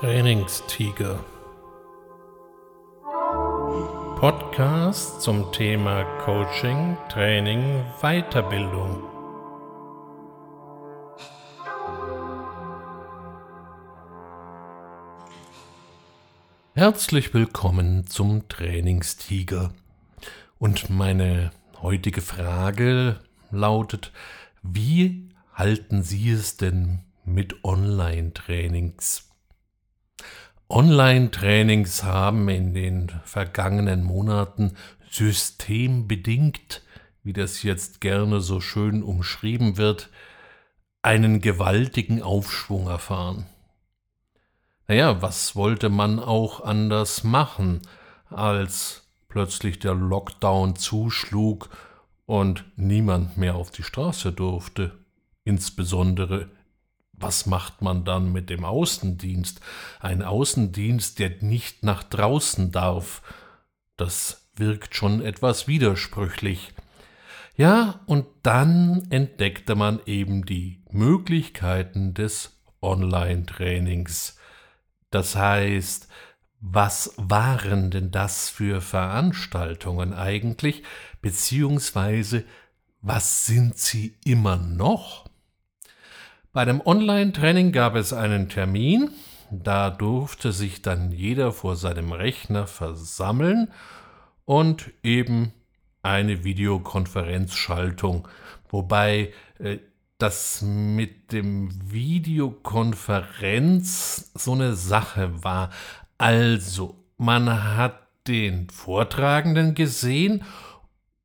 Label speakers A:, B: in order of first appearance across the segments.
A: Trainingstiger. Podcast zum Thema Coaching, Training, Weiterbildung. Herzlich willkommen zum Trainingstiger. Und meine heutige Frage lautet, wie halten Sie es denn mit Online-Trainings? Online-Trainings haben in den vergangenen Monaten systembedingt, wie das jetzt gerne so schön umschrieben wird, einen gewaltigen Aufschwung erfahren. Naja, was wollte man auch anders machen, als plötzlich der Lockdown zuschlug und niemand mehr auf die Straße durfte, insbesondere was macht man dann mit dem Außendienst? Ein Außendienst, der nicht nach draußen darf. Das wirkt schon etwas widersprüchlich. Ja, und dann entdeckte man eben die Möglichkeiten des Online-Trainings. Das heißt, was waren denn das für Veranstaltungen eigentlich, beziehungsweise was sind sie immer noch? Bei dem Online-Training gab es einen Termin, da durfte sich dann jeder vor seinem Rechner versammeln und eben eine Videokonferenzschaltung, wobei äh, das mit dem Videokonferenz so eine Sache war. Also, man hat den Vortragenden gesehen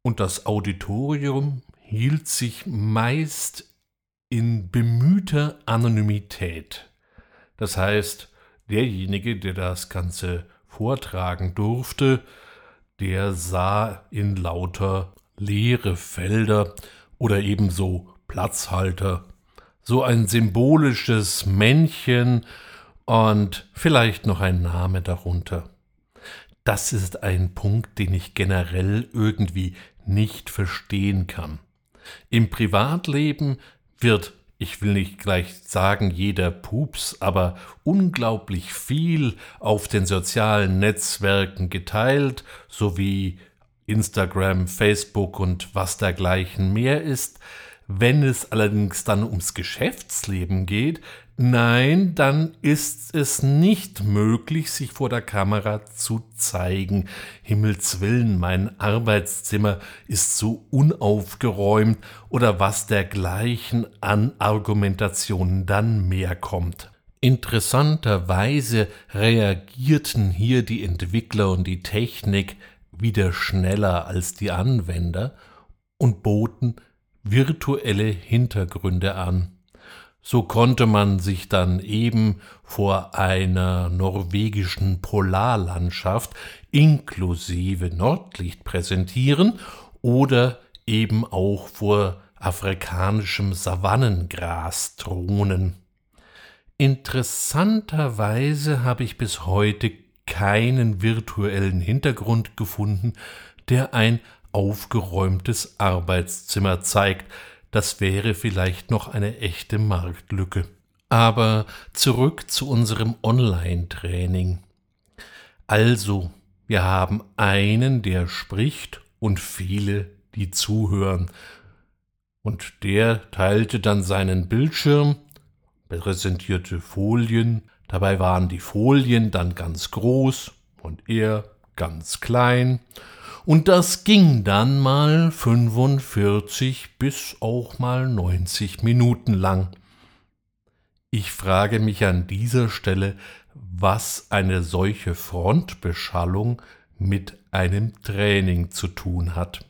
A: und das Auditorium hielt sich meist in bemühter Anonymität. Das heißt, derjenige, der das Ganze vortragen durfte, der sah in lauter leere Felder oder ebenso Platzhalter, so ein symbolisches Männchen und vielleicht noch ein Name darunter. Das ist ein Punkt, den ich generell irgendwie nicht verstehen kann. Im Privatleben wird, ich will nicht gleich sagen jeder Pups, aber unglaublich viel auf den sozialen Netzwerken geteilt, sowie Instagram, Facebook und was dergleichen mehr ist. Wenn es allerdings dann ums Geschäftsleben geht, Nein, dann ist es nicht möglich, sich vor der Kamera zu zeigen. Himmels willen, mein Arbeitszimmer ist so unaufgeräumt oder was dergleichen an Argumentationen dann mehr kommt. Interessanterweise reagierten hier die Entwickler und die Technik wieder schneller als die Anwender und boten virtuelle Hintergründe an. So konnte man sich dann eben vor einer norwegischen Polarlandschaft inklusive Nordlicht präsentieren oder eben auch vor afrikanischem Savannengras thronen. Interessanterweise habe ich bis heute keinen virtuellen Hintergrund gefunden, der ein aufgeräumtes Arbeitszimmer zeigt, das wäre vielleicht noch eine echte Marktlücke. Aber zurück zu unserem Online-Training. Also, wir haben einen, der spricht und viele, die zuhören. Und der teilte dann seinen Bildschirm, präsentierte Folien, dabei waren die Folien dann ganz groß und er ganz klein und das ging dann mal 45 bis auch mal 90 Minuten lang. Ich frage mich an dieser Stelle, was eine solche Frontbeschallung mit einem Training zu tun hat.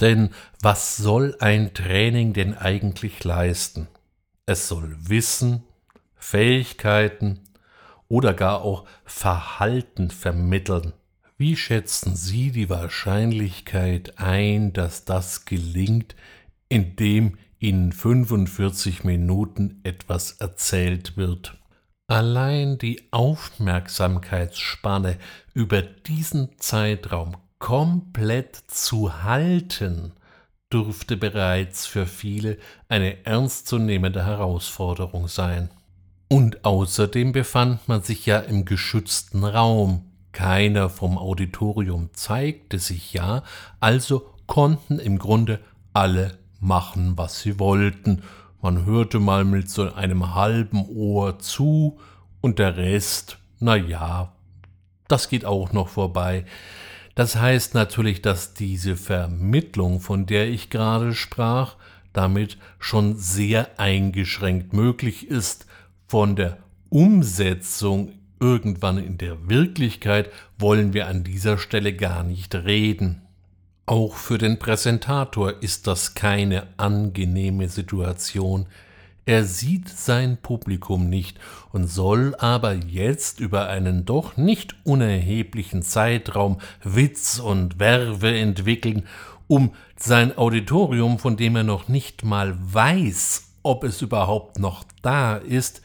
A: Denn was soll ein Training denn eigentlich leisten? Es soll Wissen, Fähigkeiten oder gar auch Verhalten vermitteln. Wie schätzen Sie die Wahrscheinlichkeit ein, dass das gelingt, indem Ihnen 45 Minuten etwas erzählt wird? Allein die Aufmerksamkeitsspanne über diesen Zeitraum komplett zu halten, dürfte bereits für viele eine ernstzunehmende Herausforderung sein. Und außerdem befand man sich ja im geschützten Raum. Keiner vom Auditorium zeigte sich ja, also konnten im Grunde alle machen, was sie wollten. Man hörte mal mit so einem halben Ohr zu und der Rest, na ja, das geht auch noch vorbei. Das heißt natürlich, dass diese Vermittlung, von der ich gerade sprach, damit schon sehr eingeschränkt möglich ist. Von der Umsetzung irgendwann in der Wirklichkeit wollen wir an dieser Stelle gar nicht reden. Auch für den Präsentator ist das keine angenehme Situation. Er sieht sein Publikum nicht und soll aber jetzt über einen doch nicht unerheblichen Zeitraum Witz und Werbe entwickeln, um sein Auditorium, von dem er noch nicht mal weiß, ob es überhaupt noch da ist,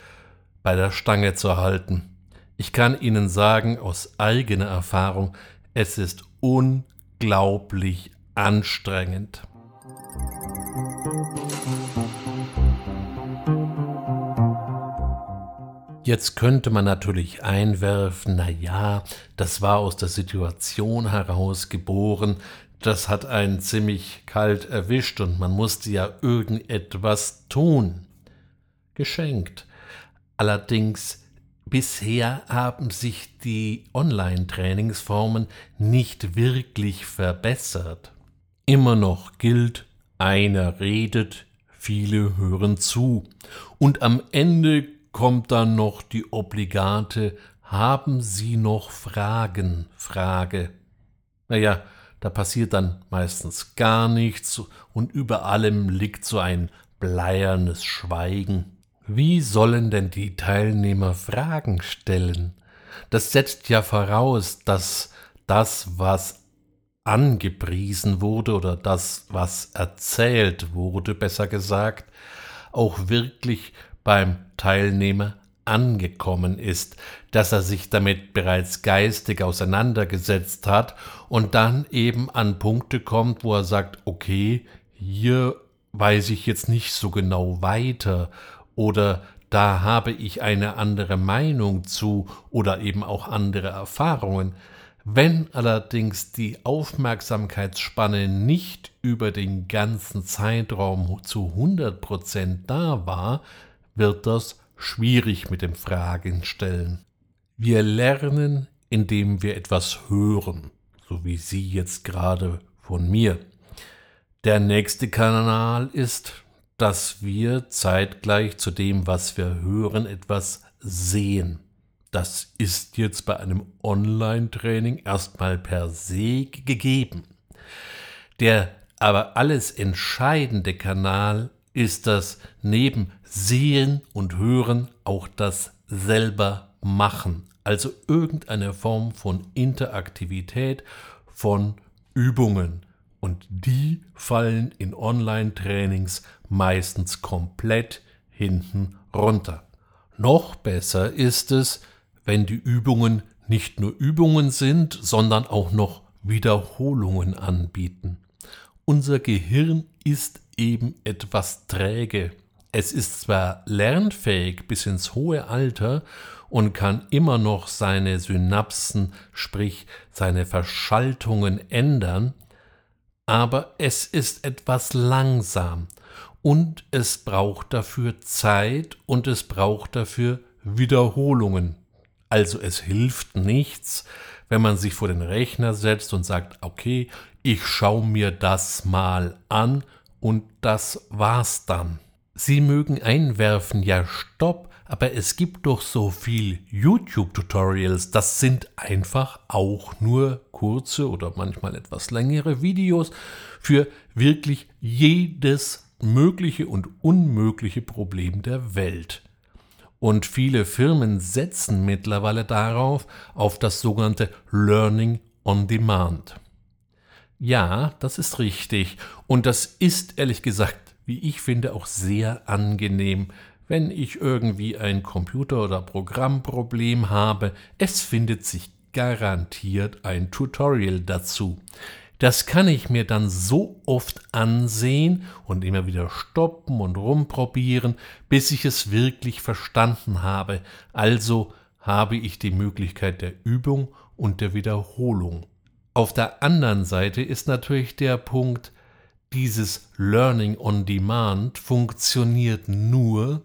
A: bei der Stange zu halten. Ich kann Ihnen sagen aus eigener Erfahrung, es ist unglaublich anstrengend. Jetzt könnte man natürlich einwerfen, na ja, das war aus der Situation heraus geboren, das hat einen ziemlich kalt erwischt und man musste ja irgendetwas tun. Geschenkt. Allerdings bisher haben sich die Online-Trainingsformen nicht wirklich verbessert. Immer noch gilt, einer redet, viele hören zu. Und am Ende kommt dann noch die obligate Haben Sie noch Fragen? Frage. Naja, da passiert dann meistens gar nichts und über allem liegt so ein bleiernes Schweigen. Wie sollen denn die Teilnehmer Fragen stellen? Das setzt ja voraus, dass das, was angepriesen wurde oder das, was erzählt wurde, besser gesagt, auch wirklich beim Teilnehmer angekommen ist, dass er sich damit bereits geistig auseinandergesetzt hat und dann eben an Punkte kommt, wo er sagt, okay, hier weiß ich jetzt nicht so genau weiter oder da habe ich eine andere Meinung zu oder eben auch andere Erfahrungen. Wenn allerdings die Aufmerksamkeitsspanne nicht über den ganzen Zeitraum zu 100% da war, wird das schwierig mit dem Fragen stellen. Wir lernen, indem wir etwas hören, so wie Sie jetzt gerade von mir. Der nächste Kanal ist, dass wir zeitgleich zu dem, was wir hören, etwas sehen. Das ist jetzt bei einem Online-Training erstmal per se gegeben. Der aber alles entscheidende Kanal ist das neben Sehen und Hören auch das selber machen, also irgendeine Form von Interaktivität, von Übungen. Und die fallen in Online-Trainings meistens komplett hinten runter. Noch besser ist es, wenn die Übungen nicht nur Übungen sind, sondern auch noch Wiederholungen anbieten. Unser Gehirn ist eben etwas träge. Es ist zwar lernfähig bis ins hohe Alter und kann immer noch seine Synapsen, sprich seine Verschaltungen ändern, aber es ist etwas langsam und es braucht dafür Zeit und es braucht dafür Wiederholungen. Also es hilft nichts, wenn man sich vor den Rechner setzt und sagt, okay, ich schaue mir das mal an und das war's dann. Sie mögen einwerfen, ja stopp, aber es gibt doch so viel YouTube-Tutorials, das sind einfach auch nur kurze oder manchmal etwas längere Videos für wirklich jedes mögliche und unmögliche Problem der Welt. Und viele Firmen setzen mittlerweile darauf, auf das sogenannte Learning on Demand. Ja, das ist richtig. Und das ist ehrlich gesagt, wie ich finde, auch sehr angenehm, wenn ich irgendwie ein Computer- oder Programmproblem habe. Es findet sich garantiert ein Tutorial dazu. Das kann ich mir dann so oft ansehen und immer wieder stoppen und rumprobieren, bis ich es wirklich verstanden habe. Also habe ich die Möglichkeit der Übung und der Wiederholung. Auf der anderen Seite ist natürlich der Punkt, dieses Learning on Demand funktioniert nur,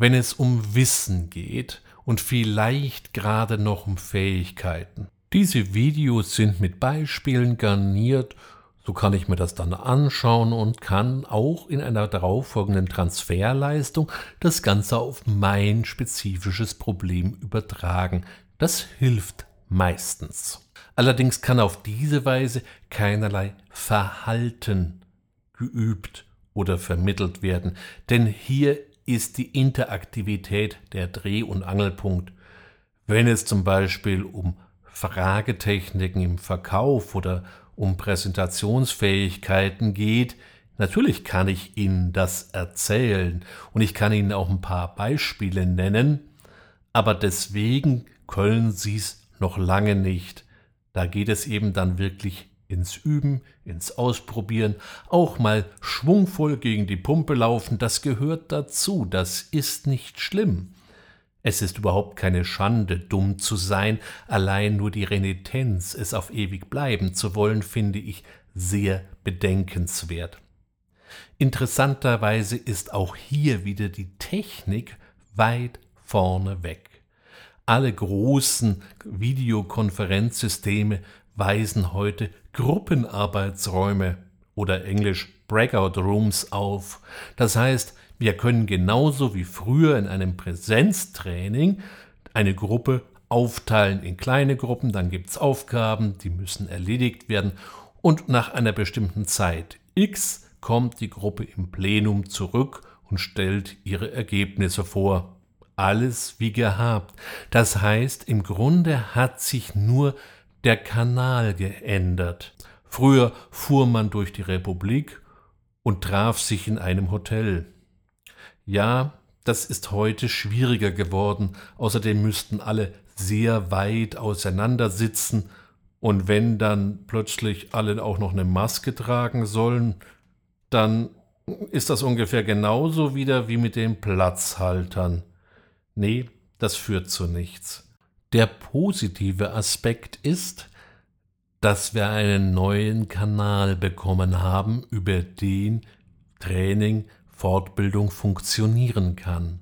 A: wenn es um Wissen geht und vielleicht gerade noch um Fähigkeiten. Diese Videos sind mit Beispielen garniert, so kann ich mir das dann anschauen und kann auch in einer darauffolgenden Transferleistung das Ganze auf mein spezifisches Problem übertragen. Das hilft meistens. Allerdings kann auf diese Weise keinerlei Verhalten geübt oder vermittelt werden, denn hier ist die Interaktivität der Dreh- und Angelpunkt. Wenn es zum Beispiel um Fragetechniken im Verkauf oder um Präsentationsfähigkeiten geht, natürlich kann ich Ihnen das erzählen und ich kann Ihnen auch ein paar Beispiele nennen, aber deswegen können Sie es noch lange nicht. Da geht es eben dann wirklich ins Üben, ins Ausprobieren, auch mal schwungvoll gegen die Pumpe laufen, das gehört dazu, das ist nicht schlimm. Es ist überhaupt keine Schande, dumm zu sein, allein nur die Renitenz, es auf ewig bleiben zu wollen, finde ich sehr bedenkenswert. Interessanterweise ist auch hier wieder die Technik weit vorne weg. Alle großen Videokonferenzsysteme weisen heute Gruppenarbeitsräume oder englisch Breakout Rooms auf. Das heißt, wir können genauso wie früher in einem Präsenztraining eine Gruppe aufteilen in kleine Gruppen, dann gibt es Aufgaben, die müssen erledigt werden und nach einer bestimmten Zeit X kommt die Gruppe im Plenum zurück und stellt ihre Ergebnisse vor. Alles wie gehabt. Das heißt, im Grunde hat sich nur der Kanal geändert. Früher fuhr man durch die Republik und traf sich in einem Hotel. Ja, das ist heute schwieriger geworden. Außerdem müssten alle sehr weit auseinander sitzen und wenn dann plötzlich alle auch noch eine Maske tragen sollen, dann ist das ungefähr genauso wieder wie mit den Platzhaltern. Nee, das führt zu nichts. Der positive Aspekt ist, dass wir einen neuen Kanal bekommen haben, über den Training Fortbildung funktionieren kann.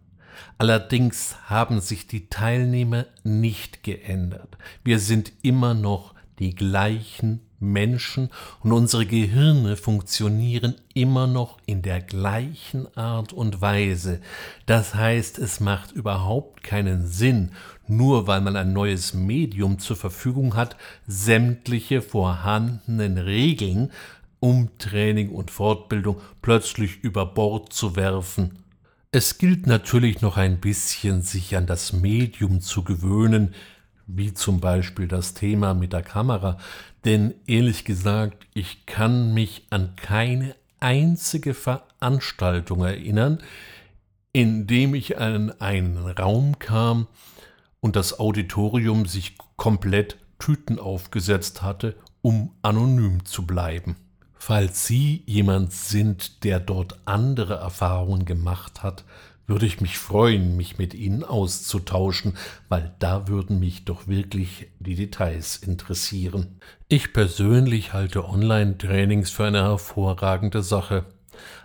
A: Allerdings haben sich die Teilnehmer nicht geändert. Wir sind immer noch die gleichen Menschen und unsere Gehirne funktionieren immer noch in der gleichen Art und Weise. Das heißt, es macht überhaupt keinen Sinn, nur weil man ein neues Medium zur Verfügung hat, sämtliche vorhandenen Regeln um Training und Fortbildung plötzlich über Bord zu werfen. Es gilt natürlich noch ein bisschen, sich an das Medium zu gewöhnen, wie zum Beispiel das Thema mit der Kamera, denn ehrlich gesagt, ich kann mich an keine einzige Veranstaltung erinnern, in dem ich an einen Raum kam und das Auditorium sich komplett Tüten aufgesetzt hatte, um anonym zu bleiben. Falls Sie jemand sind, der dort andere Erfahrungen gemacht hat, würde ich mich freuen, mich mit Ihnen auszutauschen, weil da würden mich doch wirklich die Details interessieren. Ich persönlich halte Online-Trainings für eine hervorragende Sache.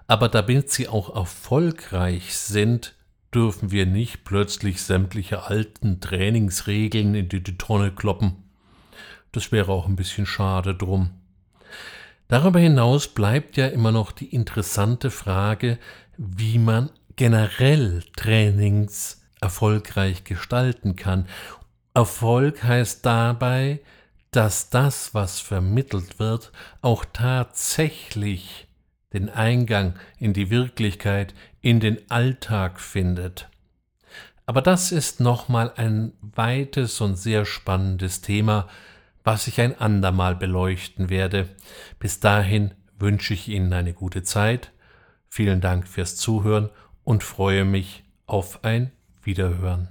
A: Aber damit sie auch erfolgreich sind, dürfen wir nicht plötzlich sämtliche alten Trainingsregeln in die Tonne kloppen. Das wäre auch ein bisschen schade drum. Darüber hinaus bleibt ja immer noch die interessante Frage, wie man generell Trainings erfolgreich gestalten kann. Erfolg heißt dabei, dass das, was vermittelt wird, auch tatsächlich den Eingang in die Wirklichkeit, in den Alltag findet. Aber das ist nochmal ein weites und sehr spannendes Thema, was ich ein andermal beleuchten werde. Bis dahin wünsche ich Ihnen eine gute Zeit. Vielen Dank fürs Zuhören und freue mich auf ein Wiederhören.